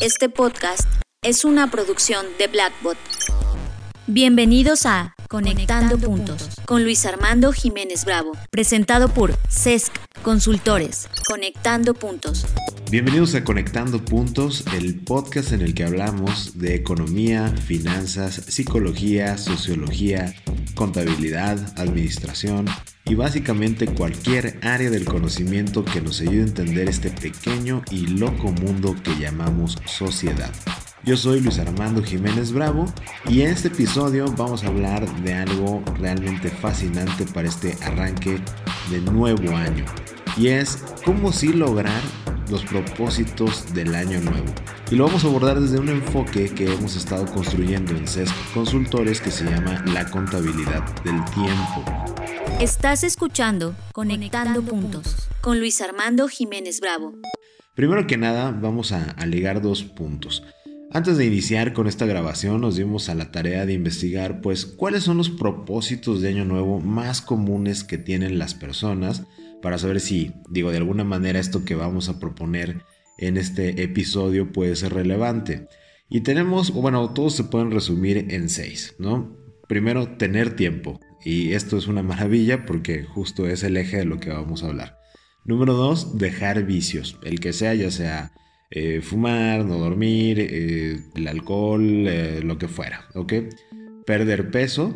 Este podcast es una producción de Blackbot. Bienvenidos a Conectando, puntos, con Luis Armando Jiménez Bravo, presentado por CESC Consultores. Conectando Puntos. Bienvenidos a Conectando Puntos, el podcast en el que hablamos de economía, finanzas, psicología, sociología, contabilidad, administración y básicamente cualquier área del conocimiento que nos ayude a entender este pequeño y loco mundo que llamamos sociedad. Yo soy Luis Armando Jiménez Bravo y en este episodio vamos a hablar de algo realmente fascinante para este arranque de nuevo año y es cómo sí lograr los propósitos del año nuevo. Y lo vamos a abordar desde un enfoque que hemos estado construyendo en CESC Consultores que se llama la contabilidad del tiempo. Estás escuchando Conectando, Puntos con Luis Armando Jiménez Bravo. Primero que nada vamos a, a ligar dos puntos. Antes de iniciar con esta grabación nos dimos a la tarea de investigar pues cuáles son los propósitos de año nuevo más comunes que tienen las personas para saber si, digo, de alguna manera esto que vamos a proponer en este episodio puede ser relevante. Y tenemos, bueno, todos se pueden resumir en seis, ¿no? Primero, tener tiempo. Y esto es una maravilla porque justo es el eje de lo que vamos a hablar. Número dos, dejar vicios, el que sea, ya sea eh, fumar, no dormir, eh, el alcohol, eh, lo que fuera, ¿ok? Perder peso,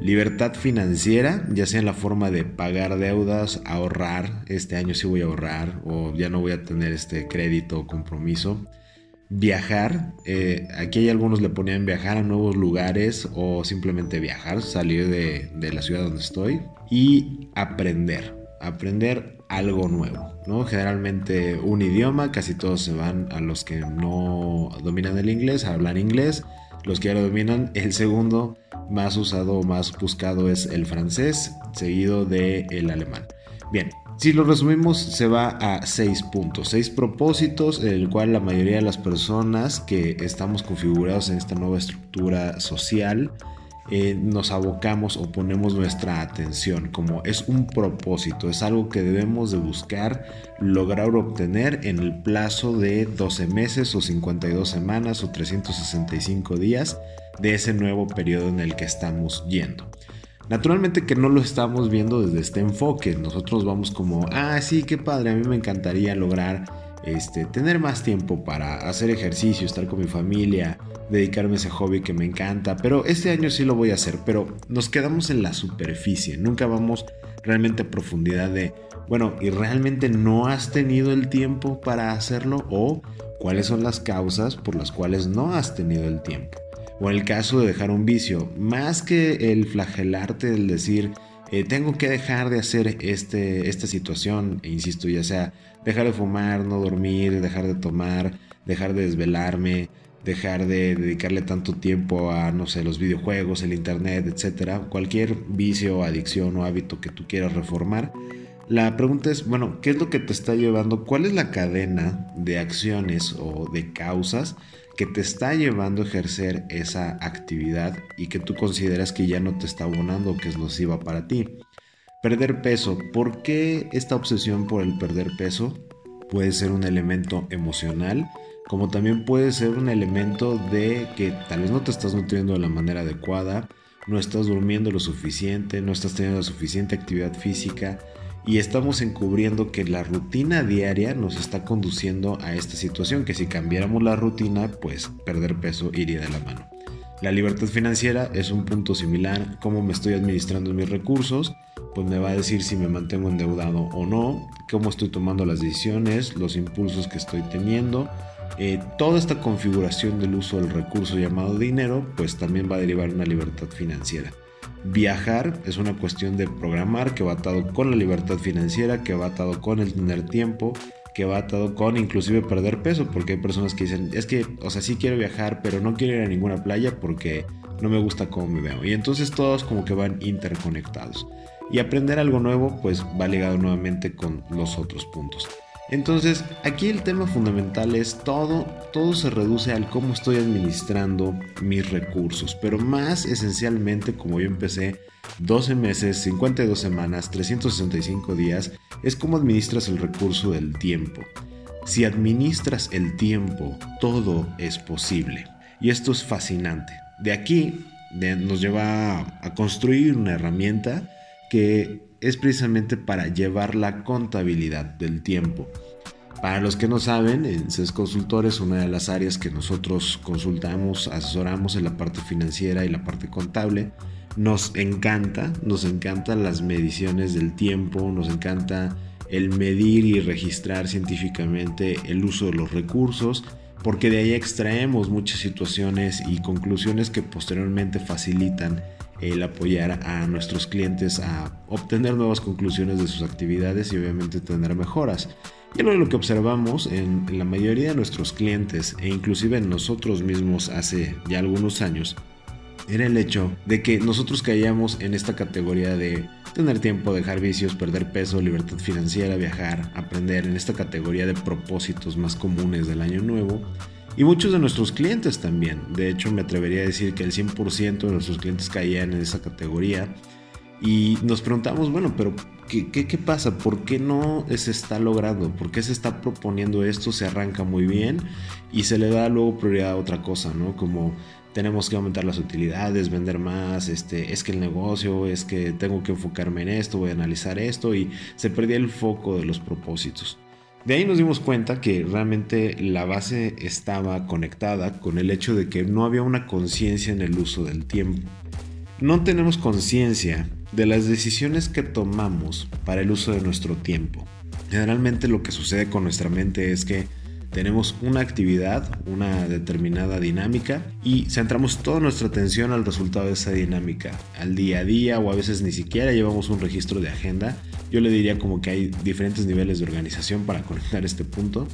libertad financiera, ya sea en la forma de pagar deudas, ahorrar, este año sí voy a ahorrar o ya no voy a tener este crédito o compromiso. Viajar, aquí hay algunos le ponían viajar a nuevos lugares o simplemente viajar, salir de, la ciudad donde estoy y aprender, aprender algo nuevo, ¿no? Generalmente un idioma, casi todos se van a los que no dominan el inglés, a hablar inglés. Los que ya lo dominan, el segundo más usado o más buscado es el francés, seguido de el alemán. Bien, si lo resumimos, se va a seis puntos, seis propósitos, en el cual la mayoría de las personas que estamos configurados en esta nueva estructura social eh, nos abocamos o ponemos nuestra atención, como es un propósito, es algo que debemos de buscar lograr obtener en el plazo de 12 meses o 52 semanas o 365 días de ese nuevo periodo en el que estamos yendo. Naturalmente que no lo estamos viendo desde este enfoque, nosotros vamos como, ah, sí, qué padre, a mí me encantaría lograr este, tener más tiempo para hacer ejercicio, estar con mi familia, dedicarme a ese hobby que me encanta, pero este año sí lo voy a hacer, pero nos quedamos en la superficie, nunca vamos realmente a profundidad de, bueno, ¿y realmente no has tenido el tiempo para hacerlo? ¿O cuáles son las causas por las cuales no has tenido el tiempo? O en el caso de dejar un vicio, más que el flagelarte, el decir, eh, tengo que dejar de hacer este, esta situación, e insisto, ya sea dejar de fumar, no dormir, dejar de tomar, dejar de desvelarme, dejar de dedicarle tanto tiempo a, no sé, los videojuegos, el internet, etcétera, cualquier vicio, adicción o hábito que tú quieras reformar. La pregunta es, bueno, ¿qué es lo que te está llevando? ¿Cuál es la cadena de acciones o de causas que te está llevando a ejercer esa actividad y que tú consideras que ya no te está abonando que es nociva para ti? Perder peso. ¿Por qué esta obsesión por el perder peso? Puede ser un elemento emocional como también puede ser un elemento de que tal vez no te estás nutriendo de la manera adecuada, no estás durmiendo lo suficiente, no estás teniendo la suficiente actividad física y estamos encubriendo que la rutina diaria nos está conduciendo a esta situación, que si cambiáramos la rutina, pues perder peso iría de la mano. La libertad financiera es un punto similar, cómo me estoy administrando mis recursos, pues me va a decir si me mantengo endeudado o no, cómo estoy tomando las decisiones, los impulsos que estoy teniendo, eh, toda esta configuración del uso del recurso llamado dinero, pues también va a derivar una libertad financiera. Viajar es una cuestión de programar que va atado con la libertad financiera, que va atado con el tener tiempo, que va atado con inclusive perder peso, porque hay personas que dicen, es que, o sea, sí quiero viajar, pero no quiero ir a ninguna playa porque no me gusta cómo me veo. Y entonces todos como que van interconectados. Y aprender algo nuevo, pues va ligado nuevamente con los otros puntos. Entonces, aquí el tema fundamental es todo, todo se reduce al cómo estoy administrando mis recursos, pero más esencialmente como yo empecé 12 meses, 52 semanas, 365 días, es cómo administras el recurso del tiempo. Si administras el tiempo, todo es posible. Y esto es fascinante. De aquí nos lleva a construir una herramienta que es precisamente para llevar la contabilidad del tiempo. Para los que no saben, en CES Consultores, una de las áreas que nosotros consultamos, asesoramos en la parte financiera y la parte contable, nos encanta, nos encantan las mediciones del tiempo, nos encanta el medir y registrar científicamente el uso de los recursos, porque de ahí extraemos muchas situaciones y conclusiones que posteriormente facilitan el apoyar a nuestros clientes a obtener nuevas conclusiones de sus actividades y obviamente tener mejoras. Y lo, que observamos en, la mayoría de nuestros clientes e inclusive en nosotros mismos hace ya algunos años era el hecho de que nosotros caíamos en esta categoría de tener tiempo, dejar vicios, perder peso, libertad financiera, viajar, aprender, en esta categoría de propósitos más comunes del año nuevo. Y muchos de nuestros clientes también. De hecho, me atrevería a decir que el 100% de nuestros clientes caían en esa categoría. Y nos preguntamos, bueno, pero ¿qué, qué, pasa? ¿Por qué no se está logrando? ¿Por qué se está proponiendo esto? Se arranca muy bien y se le da luego prioridad a otra cosa, ¿no? Como tenemos que aumentar las utilidades, vender más, este, es que el negocio, es que tengo que enfocarme en esto, voy a analizar esto y se perdía el foco de los propósitos. De ahí nos dimos cuenta que realmente la base estaba conectada con el hecho de que no había una conciencia en el uso del tiempo. No tenemos conciencia de las decisiones que tomamos para el uso de nuestro tiempo. Generalmente lo que sucede con nuestra mente es que tenemos una actividad, una determinada dinámica y centramos toda nuestra atención al resultado de esa dinámica, al día a día o a veces ni siquiera llevamos un registro de agenda. Yo le diría como que hay diferentes niveles de organización para conectar este punto.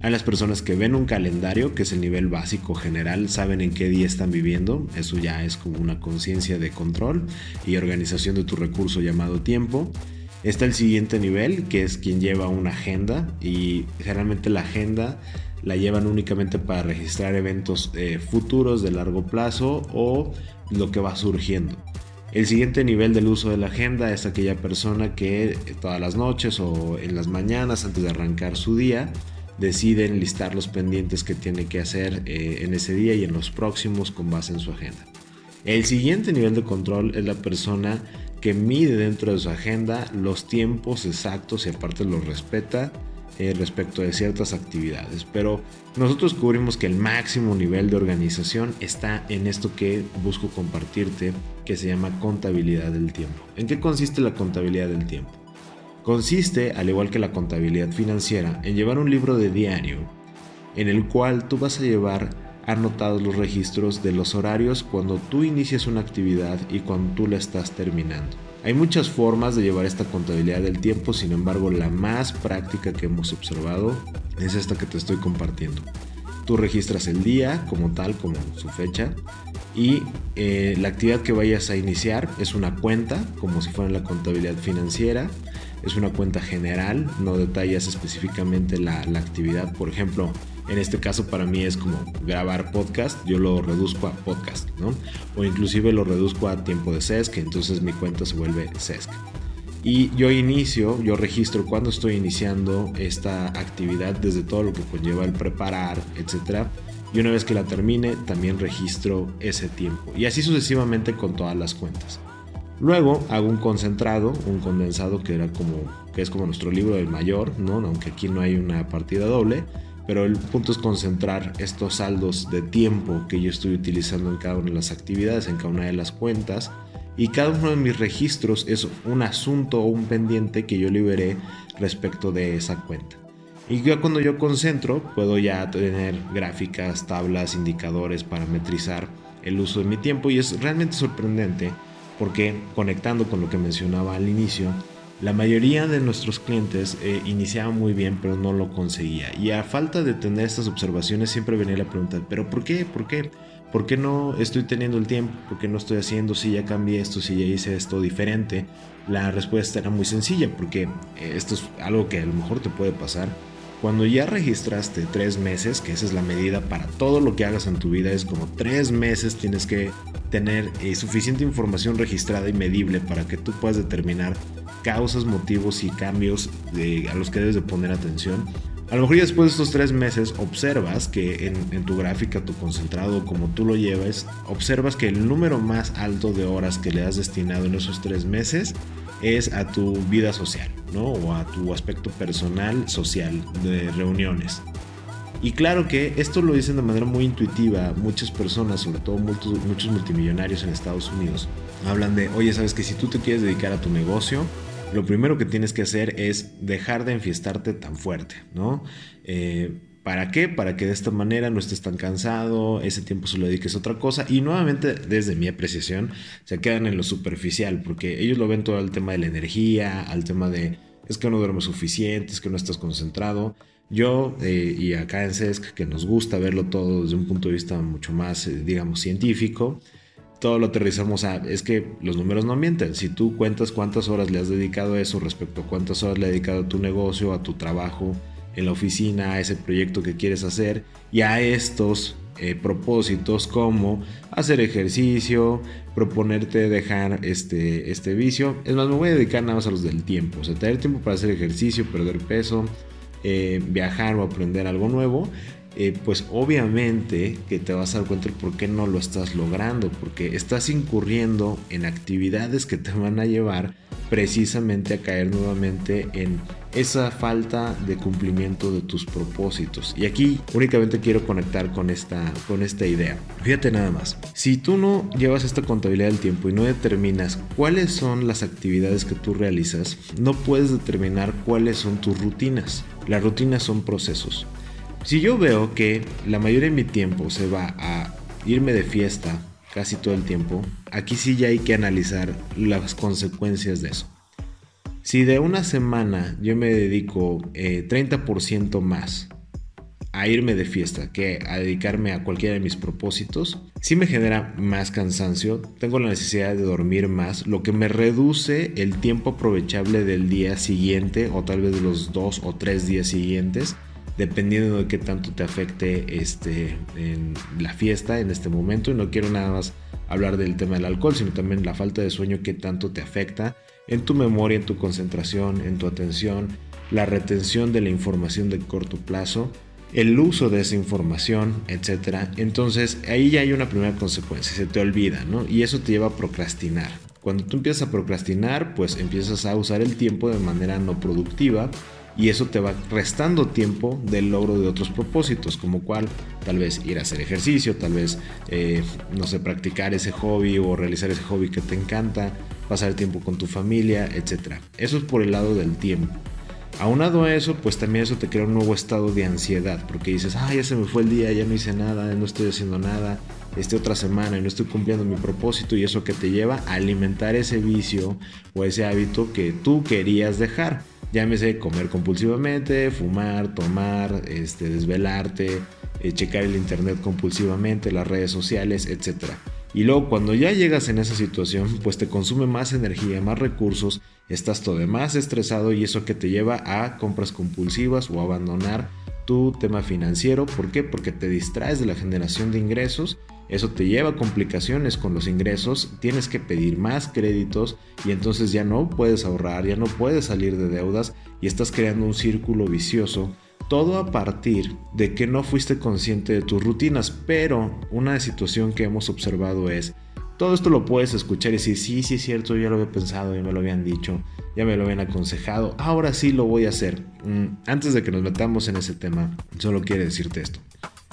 Hay las personas que ven un calendario, que es el nivel básico general, saben en qué día están viviendo, eso ya es como una conciencia de control y organización de tu recurso llamado tiempo. Está el siguiente nivel, que es quien lleva una agenda y generalmente la agenda la llevan únicamente para registrar eventos eh, futuros de largo plazo o lo que va surgiendo. El siguiente nivel del uso de la agenda es aquella persona que todas las noches o en las mañanas antes de arrancar su día deciden listar los pendientes que tiene que hacer eh, en ese día y en los próximos con base en su agenda. El siguiente nivel de control es la persona que mide dentro de su agenda los tiempos exactos y aparte los respeta eh, respecto de ciertas actividades. Pero nosotros cubrimos que el máximo nivel de organización está en esto que busco compartirte, que se llama contabilidad del tiempo. ¿En qué consiste la contabilidad del tiempo? Consiste, al igual que la contabilidad financiera, en llevar un libro de diario en el cual tú vas a llevar anotados los registros de los horarios cuando tú inicias una actividad y cuando tú la estás terminando. Hay muchas formas de llevar esta contabilidad del tiempo, sin embargo la más práctica que hemos observado es esta que te estoy compartiendo. Tú registras el día como tal, como su fecha, y eh, la actividad que vayas a iniciar es una cuenta, como si fuera la contabilidad financiera, es una cuenta general, no detallas específicamente la, la actividad, por ejemplo, en este caso para mí es como grabar podcast, yo lo reduzco a podcast, ¿no? O inclusive lo reduzco a tiempo de SESC, entonces mi cuenta se vuelve SESC. Y yo inicio, yo registro cuando estoy iniciando esta actividad, desde todo lo que conlleva el preparar, etc. Y una vez que la termine, también registro ese tiempo. Y así sucesivamente con todas las cuentas. Luego hago un concentrado, un condensado que era como que es como nuestro libro del mayor, ¿no? Aunque aquí no hay una partida doble pero el punto es concentrar estos saldos de tiempo que yo estoy utilizando en cada una de las actividades, en cada una de las cuentas, y cada uno de mis registros es un asunto o un pendiente que yo liberé respecto de esa cuenta. Y ya cuando yo concentro, puedo ya tener gráficas, tablas, indicadores, parametrizar el uso de mi tiempo y es realmente sorprendente porque conectando con lo que mencionaba al inicio, la mayoría de nuestros clientes eh, iniciaban muy bien, pero no lo conseguía. Y a falta de tener estas observaciones, siempre venía la pregunta, ¿pero por qué? ¿Por qué? ¿Por qué no estoy teniendo el tiempo? ¿Por qué no estoy haciendo si ya cambié esto, si ya hice esto diferente? La respuesta era muy sencilla, porque eh, esto es algo que a lo mejor te puede pasar. Cuando ya registraste tres meses, que esa es la medida para todo lo que hagas en tu vida, es como tres meses tienes que tener eh, suficiente información registrada y medible para que tú puedas determinar causas, motivos y cambios a los que debes de poner atención. A lo mejor ya después de estos tres meses observas que en, tu gráfica, tu concentrado, como tú lo llevas, observas que el número más alto de horas que le has destinado en esos tres meses es a tu vida social, ¿no? O a tu aspecto personal, social, de reuniones. Y claro que esto lo dicen de manera muy intuitiva muchas personas, sobre todo muchos, multimillonarios en Estados Unidos. Hablan de, oye, sabes que si tú te quieres dedicar a tu negocio, lo primero que tienes que hacer es dejar de enfiestarte tan fuerte, ¿no? Eh, ¿Para qué? Para que de esta manera no estés tan cansado, ese tiempo se lo dediques a otra cosa. Y nuevamente, desde mi apreciación, se quedan en lo superficial, porque ellos lo ven todo al tema de la energía, al tema de es que no duermes suficiente, es que no estás concentrado. Yo eh, y acá en SESC, que nos gusta verlo todo desde un punto de vista mucho más, eh, digamos, científico, todo lo aterrizamos a, es que los números no mienten. Si tú cuentas cuántas horas le has dedicado a eso respecto a cuántas horas le has dedicado a tu negocio, a tu trabajo en la oficina, a ese proyecto que quieres hacer y a estos eh, propósitos como hacer ejercicio, proponerte dejar este, este vicio. Es más, me voy a dedicar nada más a los del tiempo. O sea, tener tiempo para hacer ejercicio, perder peso, eh, viajar o aprender algo nuevo. Eh, pues obviamente que te vas a dar cuenta por qué no lo estás logrando, porque estás incurriendo en actividades que te van a llevar precisamente a caer nuevamente en esa falta de cumplimiento de tus propósitos. Y aquí únicamente quiero conectar con esta, con esta idea. Fíjate nada más, si tú no llevas esta contabilidad del tiempo y no determinas cuáles son las actividades que tú realizas, no puedes determinar cuáles son tus rutinas. Las rutinas son procesos. Si yo veo que la mayoría de mi tiempo se va a irme de fiesta casi todo el tiempo, aquí sí ya hay que analizar las consecuencias de eso. Si de una semana yo me dedico 30% eh, más a irme de fiesta que a dedicarme a cualquiera de mis propósitos, sí me genera más cansancio, tengo la necesidad de dormir más, lo que me reduce el tiempo aprovechable del día siguiente o tal vez de los dos o tres días siguientes dependiendo de qué tanto te afecte este, en la fiesta en este momento. Y no quiero nada más hablar del tema del alcohol, sino también la falta de sueño, qué tanto te afecta en tu memoria, en tu concentración, en tu atención, la retención de la información de corto plazo, el uso de esa información, etc. Entonces ahí ya hay una primera consecuencia, se te olvida, ¿no? Y eso te lleva a procrastinar. Cuando tú empiezas a procrastinar, pues empiezas a usar el tiempo de manera no productiva y eso te va restando tiempo del logro de otros propósitos, como cual tal vez ir a hacer ejercicio, tal vez, eh, no sé, practicar ese hobby o realizar ese hobby que te encanta, pasar tiempo con tu familia, etc. Eso es por el lado del tiempo. Aunado a eso, pues también eso te crea un nuevo estado de ansiedad, porque dices, ah, ya se me fue el día, ya no hice nada, no estoy haciendo nada, este otra semana y no estoy cumpliendo mi propósito y eso que te lleva a alimentar ese vicio o ese hábito que tú querías dejar. Llámese comer compulsivamente, fumar, tomar, este, desvelarte, eh, checar el internet compulsivamente, las redes sociales, etc. Y luego cuando ya llegas en esa situación, pues te consume más energía, más recursos, estás todo más estresado y eso que te lleva a compras compulsivas o abandonar tu tema financiero. ¿Por qué? Porque te distraes de la generación de ingresos eso te lleva a complicaciones con los ingresos, tienes que pedir más créditos y entonces ya no puedes ahorrar, ya no puedes salir de deudas y estás creando un círculo vicioso. Todo a partir de que no fuiste consciente de tus rutinas, pero una situación que hemos observado es, todo esto lo puedes escuchar y decir, sí, sí es cierto, ya lo había pensado, ya me lo habían dicho, ya me lo habían aconsejado, ahora sí lo voy a hacer. Mm, antes de que nos metamos en ese tema, solo quiero decirte esto.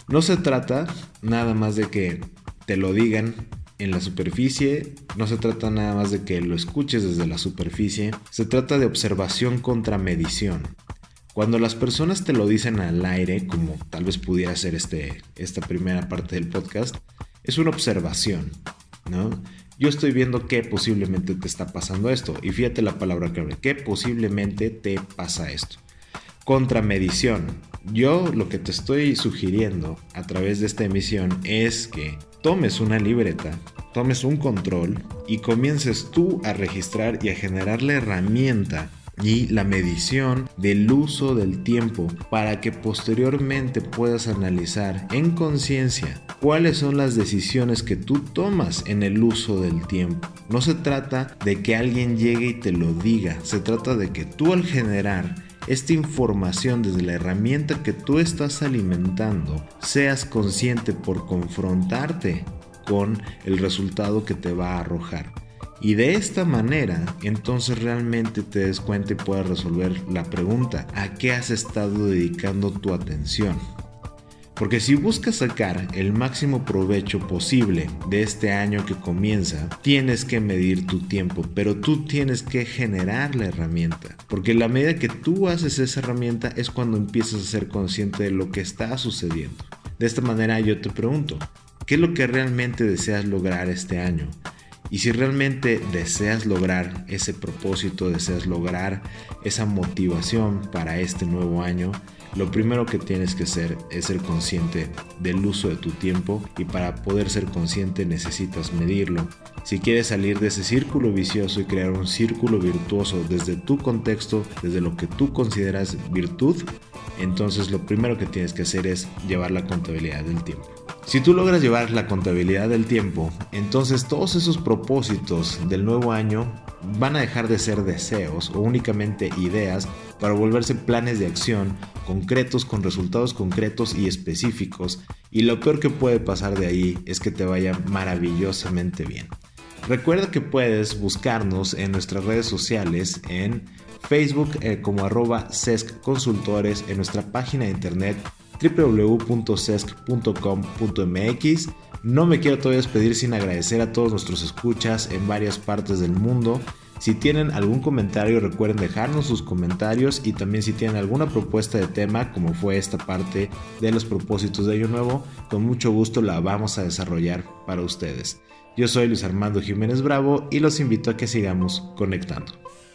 No se trata nada más de que te lo digan en la superficie, no se trata nada más de que lo escuches desde la superficie, se trata de observación contra medición. Cuando las personas te lo dicen al aire, como tal vez pudiera ser este, esta primera parte del podcast, es una observación, ¿no? Yo estoy viendo que posiblemente te está pasando esto. Y fíjate la palabra clave, que posiblemente te pasa esto. Contramedición. Yo lo que te estoy sugiriendo a través de esta emisión es que tomes una libreta, tomes un control y comiences tú a registrar y a generar la herramienta y la medición del uso del tiempo para que posteriormente puedas analizar en conciencia cuáles son las decisiones que tú tomas en el uso del tiempo. No se trata de que alguien llegue y te lo diga, se trata de que tú al generar esta información desde la herramienta que tú estás alimentando, seas consciente por confrontarte con el resultado que te va a arrojar. Y de esta manera, entonces realmente te des cuenta y puedas resolver la pregunta, ¿a qué has estado dedicando tu atención? Porque si buscas sacar el máximo provecho posible de este año que comienza, tienes que medir tu tiempo, pero tú tienes que generar la herramienta. Porque la medida que tú haces esa herramienta es cuando empiezas a ser consciente de lo que está sucediendo. De esta manera yo te pregunto, ¿qué es lo que realmente deseas lograr este año? Y si realmente deseas lograr ese propósito, deseas lograr esa motivación para este nuevo año, lo primero que tienes que hacer es ser consciente del uso de tu tiempo y para poder ser consciente necesitas medirlo. Si quieres salir de ese círculo vicioso y crear un círculo virtuoso desde tu contexto, desde lo que tú consideras virtud, entonces lo primero que tienes que hacer es llevar la contabilidad del tiempo. Si tú logras llevar la contabilidad del tiempo, entonces todos esos propósitos del nuevo año van a dejar de ser deseos o únicamente ideas para volverse planes de acción concretos con resultados concretos y específicos y lo peor que puede pasar de ahí es que te vaya maravillosamente bien. Recuerda que puedes buscarnos en nuestras redes sociales en Facebook eh, como arroba sesc consultores en nuestra página de internet www.cesc.com.mx. No me quiero todavía despedir sin agradecer a todos nuestros escuchas en varias partes del mundo. Si tienen algún comentario recuerden dejarnos sus comentarios y también si tienen alguna propuesta de tema como fue esta parte de los propósitos de Año Nuevo, con mucho gusto la vamos a desarrollar para ustedes. Yo soy Luis Armando Jiménez Bravo y los invito a que sigamos conectando.